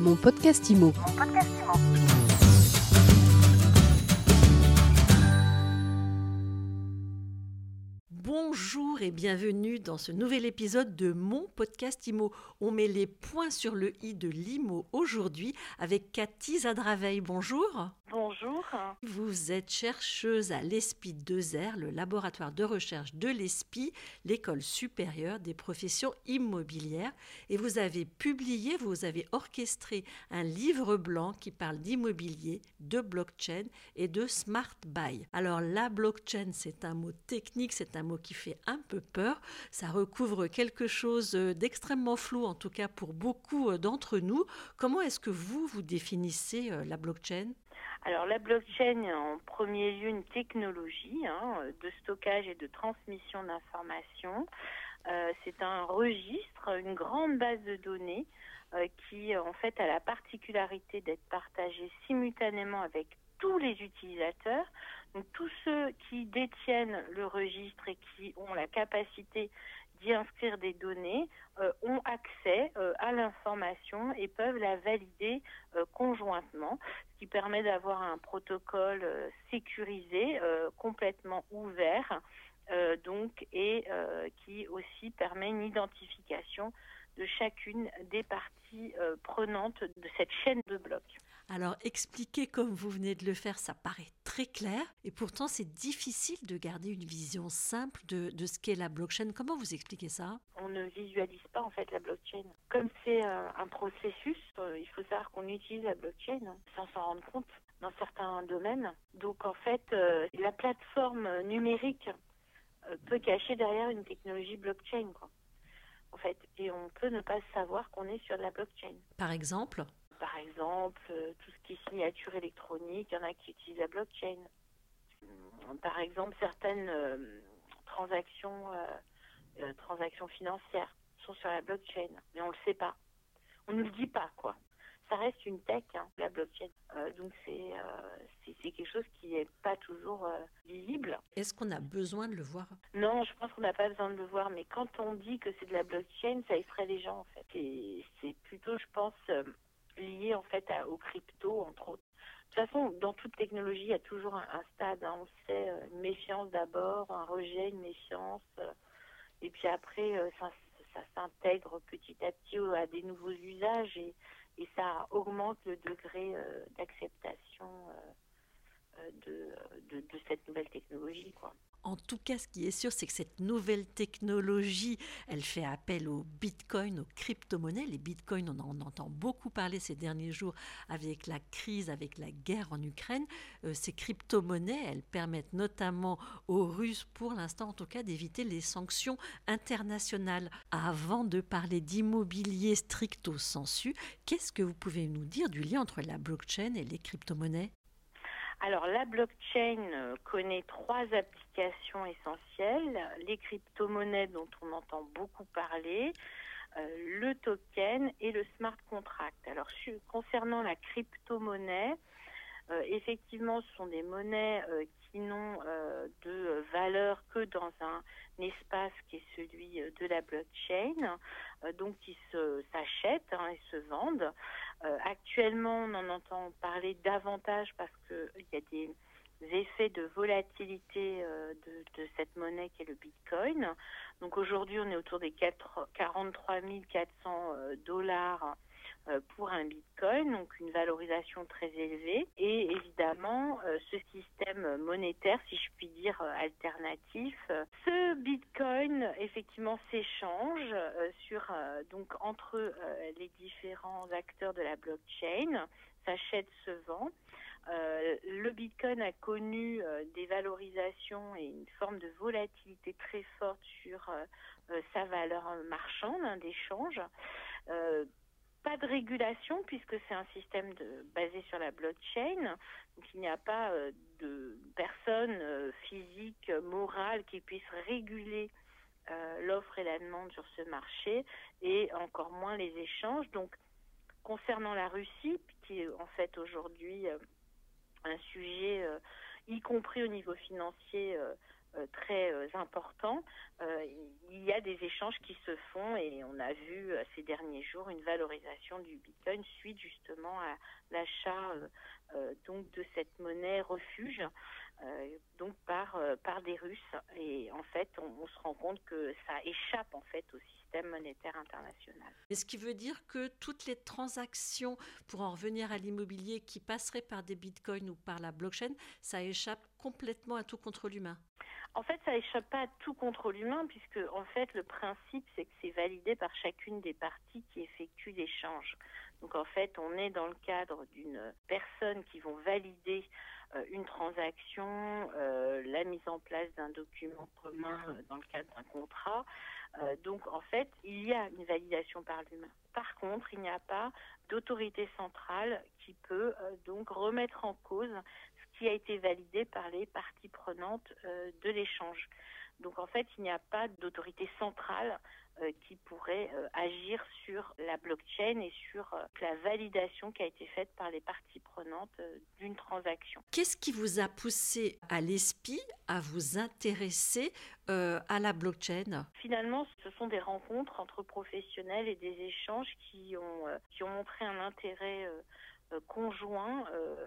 Mon podcast IMO. Bonjour et bienvenue dans ce nouvel épisode de mon podcast IMO. On met les points sur le i de l'IMO aujourd'hui avec Cathy Zadraveil. Bonjour. Bonjour. Vous êtes chercheuse à l'ESPI 2R, le laboratoire de recherche de l'ESPI, l'école supérieure des professions immobilières. Et vous avez publié, vous avez orchestré un livre blanc qui parle d'immobilier, de blockchain et de smart buy. Alors la blockchain, c'est un mot technique, c'est un mot qui fait un peu peur. Ça recouvre quelque chose d'extrêmement flou, en tout cas pour beaucoup d'entre nous. Comment est-ce que vous, vous définissez euh, la blockchain? Alors la blockchain, en premier lieu, une technologie hein, de stockage et de transmission d'informations. Euh, c'est un registre, une grande base de données euh, qui, en fait, a la particularité d'être partagée simultanément avec tous les utilisateurs. Donc tous ceux qui détiennent le registre et qui ont la capacité d'y inscrire des données euh, ont accès euh, à l'information et peuvent la valider euh, conjointement, ce qui permet d'avoir un protocole sécurisé, complètement ouvert, donc et qui aussi permet une identification de chacune des parties prenantes de cette chaîne de blocs. Alors expliquer comme vous venez de le faire, ça paraît très clair et pourtant c'est difficile de garder une vision simple de, de ce qu'est la blockchain. Comment vous expliquez ça? On ne visualise pas en fait la blockchain. Comme c'est euh, un processus, euh, il faut savoir qu'on utilise la blockchain sans s'en rendre compte dans certains domaines. Donc en fait, euh, la plateforme numérique peut cacher derrière une technologie blockchain. Quoi. En fait, et on peut ne pas savoir qu'on est sur de la blockchain. Par exemple? Par exemple, euh, tout ce qui est signature électronique, il y en a qui utilisent la blockchain. Hum, par exemple, certaines euh, transactions, euh, transactions financières sont sur la blockchain, mais on ne le sait pas. On ne le dit pas, quoi. Ça reste une tech, hein, la blockchain. donc c'est c'est quelque chose qui n'est pas toujours visible. Est-ce qu'on a besoin de le voir? Non, je pense qu'on n'a pas besoin de le voir, mais quand on dit que c'est de la blockchain, ça effraie les gens en fait. C'est plutôt, je pense, lié en fait à, aux crypto, entre autres. De toute façon, dans toute technologie, il y a toujours un, stade. Hein. on sait, euh, une méfiance d'abord, un rejet, une méfiance. Euh, et puis après, euh, ça, s'intègre petit à petit à des nouveaux usages et, ça augmente le degré d'acceptation de, de, de, cette nouvelle technologie. Quoi. En tout cas, ce qui est sûr, c'est que cette nouvelle technologie, elle fait appel au bitcoin, aux crypto-monnaies. Les bitcoins, on en entend beaucoup parler ces derniers jours avec la crise, avec la guerre en Ukraine. Euh, ces crypto-monnaies, elles permettent notamment aux Russes, pour l'instant en tout cas, d'éviter les sanctions internationales. Avant de parler d'immobilier stricto sensu, qu'est-ce que vous pouvez nous dire du lien entre la blockchain et les crypto-monnaies? Alors la blockchain euh, connaît trois applications essentielles, les crypto-monnaies dont on entend beaucoup parler, euh, le token et le smart contract. Alors concernant la crypto-monnaie, euh, effectivement, ce sont des monnaies n'ont de valeur que dans un, espace qui est celui de la blockchain, donc qui s'achètent hein, et se vendent. Euh, actuellement, on en entend parler davantage parce qu'il y a des effets de volatilité euh, de, cette monnaie qui est le Bitcoin. Donc aujourd'hui, on est autour des 4, 43 400 euh, dollars euh, pour un bitcoin, donc une valorisation très élevée. Et évidemment, euh, ce système monétaire, si je puis dire euh, alternatif, ce bitcoin effectivement s'échange sur donc entre les différents acteurs de la blockchain, s'achète, se vend. le Bitcoin a connu des valorisations et une forme de volatilité très forte sur sa valeur marchande hein, d'échange pas de régulation puisque c'est un système basé sur la blockchain. Donc il n'y a pas euh, de personne euh, physique, morale qui puisse réguler euh, l'offre et la demande sur ce marché et encore moins les échanges. Donc concernant la Russie, qui est en fait aujourd'hui un sujet, y compris au niveau financier, très importants, il y a des échanges qui se font et on a vu ces derniers jours une valorisation du Bitcoin suite justement à l'achat donc de cette monnaie refuge donc par par des Russes et en fait on, on, se rend compte que ça échappe en fait aussi monétaire international. Ce qui veut dire que toutes les transactions, pour en revenir à l'immobilier, qui passeraient par des bitcoins ou par la blockchain, ça échappe complètement à tout contrôle humain en fait, ça échappe pas à tout contrôle humain, puisque en fait, le principe, c'est que c'est validé par chacune des parties qui effectuent l'échange. Donc, en fait, on est dans le cadre d'une personne qui vont valider euh, une transaction, euh, la mise en place d'un document commun euh, dans le cadre d'un contrat. Donc en fait, il y a une validation par l'humain. Par contre, il n'y a pas d'autorité centrale qui peut donc remettre en cause ce qui a été validé par les parties prenantes de l'échange. Donc en fait, il n'y a pas d'autorité centrale qui pourrait euh, agir sur la blockchain et sur euh, la validation qui a été faite par les parties prenantes d'une transaction. Qu'est-ce qui vous a poussé à l'ESPI à vous intéresser à la blockchain? Finalement, ce sont des rencontres entre professionnels et des échanges qui ont, qui ont montré un intérêt conjoint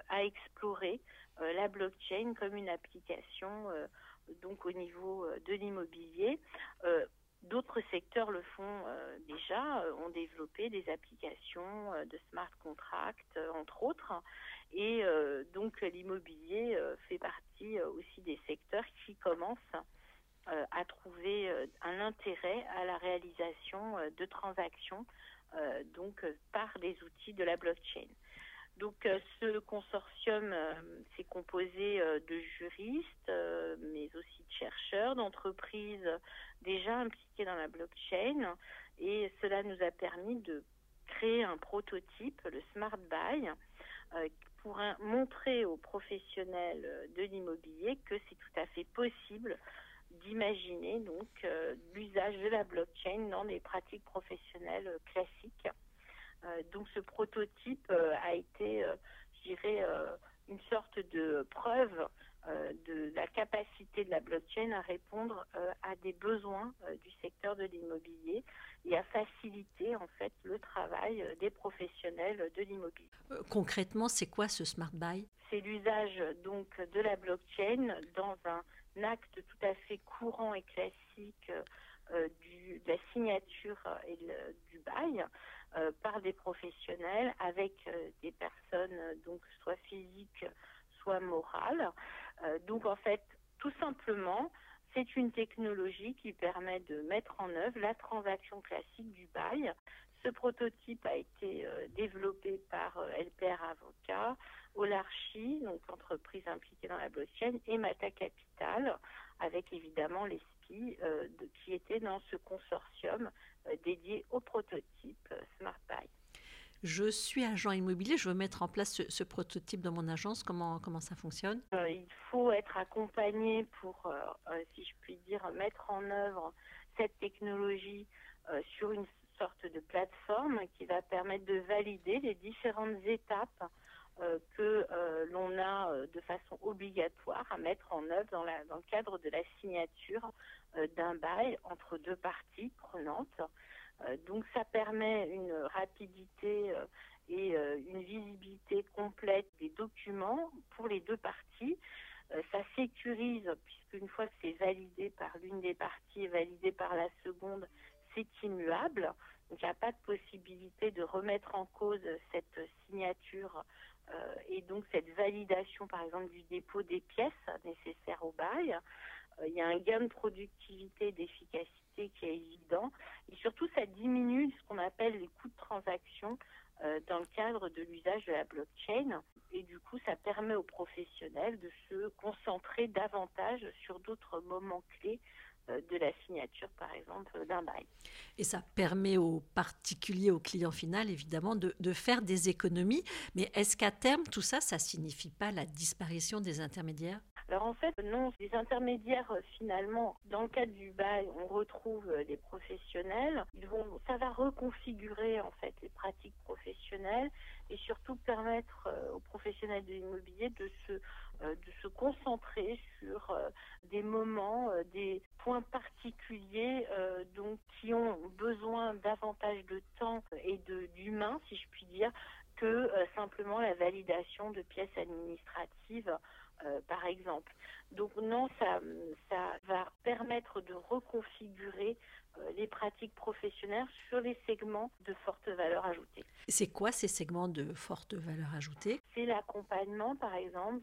à explorer la blockchain comme une application donc au niveau de l'immobilier. D'autres secteurs le font euh, déjà, euh, ont développé des applications euh, de smart contracts, entre autres. Et donc l'immobilier fait partie aussi des secteurs qui commencent à trouver un intérêt à la réalisation de transactions donc par des outils de la blockchain. Donc ce consortium s'est composé de juristes, mais aussi de chercheurs, d'entreprises déjà impliqués dans la blockchain et cela nous a permis de créer un prototype, le Smart Buy, euh, pour montrer aux professionnels de l'immobilier que c'est tout à fait possible d'imaginer donc euh, l'usage de la blockchain dans des pratiques professionnelles classiques. Euh, donc ce prototype a été, je dirais, une sorte de preuve euh, de la capacité de la blockchain à répondre euh, à des besoins euh, du secteur de l'immobilier et à faciliter en fait le travail des professionnels de l'immobilier. concrètement, c'est quoi ce smart buy? C'est l'usage donc de la blockchain dans un acte tout à fait courant et classique signature et du bail par des professionnels avec des personnes donc soit physiques soit morales euh, donc en fait, tout simplement, c'est une technologie qui permet de mettre en œuvre la transaction classique du bail. Ce prototype a été euh, développé par euh, LPR Avocat, Olarchi, donc entreprise impliquée dans la blockchain, et Mata Capital, avec évidemment l'ESPI qui était dans ce consortium dédié au prototype Smart Buy je suis agent immobilier, je veux mettre en place ce, prototype dans mon agence, comment, comment ça fonctionne? Euh, Il faut être accompagné pour, euh, euh, si je puis dire, mettre en œuvre cette technologie sur une sorte de plateforme qui va permettre de valider les différentes étapes que l'on a de façon obligatoire à mettre en œuvre dans, le cadre de la signature d'un bail entre deux parties prenantes. Euh, donc ça permet une rapidité euh, et euh, une visibilité complète des documents pour les deux parties. ça sécurise, puisqu'une fois que c'est validé par l'une des parties et validé par la seconde, c'est immuable. Donc il n'y a pas de possibilité de remettre en cause cette signature et donc cette validation, par exemple, du dépôt des pièces nécessaires au bail. il y a un gain de productivité et d'efficacité qui est évident. Et surtout, ça diminue ce qu'on appelle les coûts de transaction euh, dans le cadre de l'usage de la blockchain. Et du coup, ça permet aux professionnels de se concentrer davantage sur d'autres moments clés euh, de la signature, par exemple, d'un bail. Et ça permet aux particuliers, aux clients final, évidemment, de, de faire des économies. Mais est-ce qu'à terme, tout ça, ça signifie pas la disparition des intermédiaires? Alors en fait, non, les intermédiaires, euh, finalement, dans le cadre du bail, on retrouve euh, des professionnels. Ils vont, ça va reconfigurer en fait les pratiques professionnelles et surtout permettre aux professionnels de l'immobilier de se de se concentrer sur des moments, des points particuliers donc qui ont besoin davantage de temps et de d'humain, si je puis dire, que simplement la validation de pièces administratives euh, par exemple. Donc non, ça, ça va permettre de reconfigurer euh, les pratiques professionnelles sur les segments de forte valeur ajoutée. C'est quoi ces segments de forte valeur ajoutée? C'est l'accompagnement, par exemple,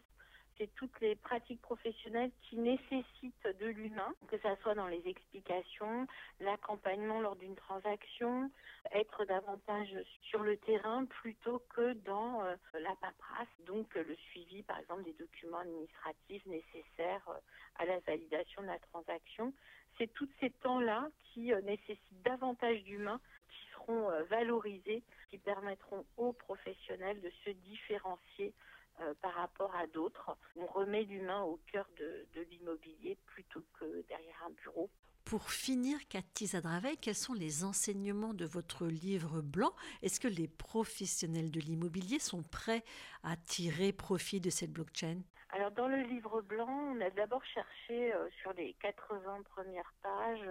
c'est toutes les pratiques professionnelles qui nécessitent de l'humain, que ce soit dans les explications, l'accompagnement lors d'une transaction, être davantage sur le terrain plutôt que dans euh, la paperasse, donc le suivi par exemple des documents administratifs nécessaires euh, à la validation de la transaction. C'est tous ces temps-là qui euh, nécessitent davantage d'humains qui seront valorisés, qui permettront aux professionnels de se différencier euh, par rapport à d'autres. On remet l'humain au cœur de, l'immobilier plutôt que derrière un bureau. Pour finir, Cathy Zadraveil, quels sont les enseignements de votre livre blanc? Est-ce que les professionnels de l'immobilier sont prêts à tirer profit de cette blockchain? Alors dans le livre blanc, on a d'abord cherché euh, sur les 80 premières pages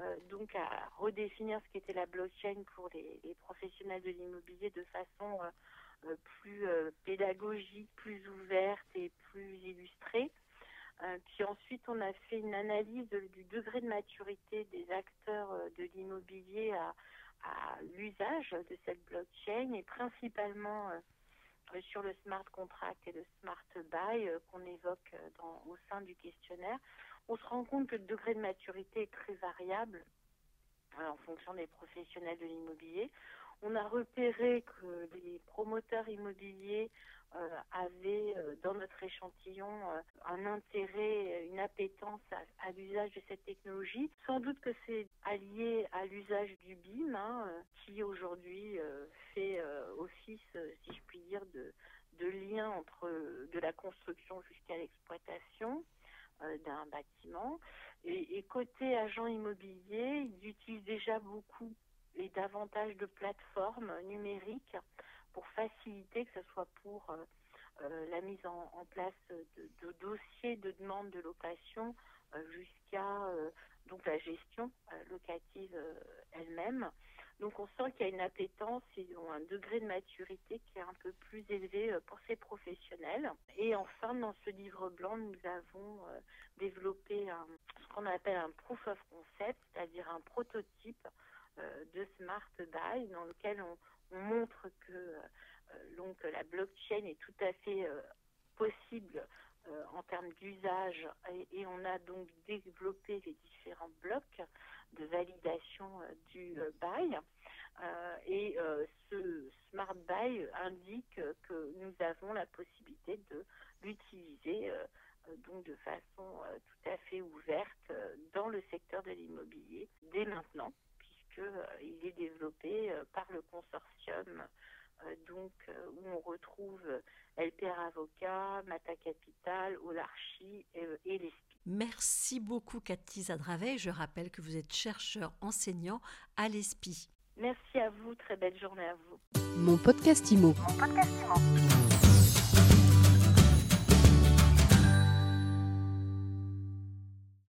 euh, donc à redéfinir ce qu'était la blockchain pour les, professionnels de l'immobilier de façon euh, plus euh, pédagogique, plus ouverte et plus illustrée. Euh, puis ensuite, on a fait une analyse du degré de maturité des acteurs de l'immobilier à, l'usage de cette blockchain et principalement sur le smart contract et le smart buy qu'on évoque au sein du questionnaire. On se rend compte que le degré de maturité est très variable en fonction des professionnels de l'immobilier. On a repéré que les promoteurs immobiliers euh, avaient euh, dans notre échantillon euh, un intérêt, une appétence à, l'usage de cette technologie. Sans doute que c'est allié à l'usage du BIM, hein, qui aujourd'hui fait office, si je puis dire, de, lien entre de la construction jusqu'à l'exploitation d'un bâtiment. Et, et, côté agent immobilier, ils utilisent déjà beaucoup et davantage de plateformes numériques pour faciliter, que ce soit pour euh, euh, la mise en, place de, dossiers de demande de location euh, jusqu'à donc la gestion locative elle-même. Donc on sent qu'il y a une appétence et un degré de maturité qui est un peu plus élevé pour ces professionnels. Et enfin, dans ce livre blanc, nous avons développé ce qu'on appelle un proof of concept, c'est-à-dire un prototype de Smart Buy dans lequel on, montre que euh, la blockchain est tout à fait euh, possible en termes d'usage et, on a donc développé les différents blocs de validation du buy. et ce Smart Buy indique que nous avons la possibilité de l'utiliser donc de façon tout à fait ouverte dans le secteur de l'immobilier dès maintenant qu'il euh, est développé euh, par le consortium euh, donc où on retrouve LPR Avocat, Mata Capital, Olarchi et, et l'ESPI. Merci beaucoup Cathy Zadraveil. Je rappelle que vous êtes chercheur enseignant à l'ESPI. Merci à vous, très belle journée à vous. Mon podcast IMO. Mon podcast IMO.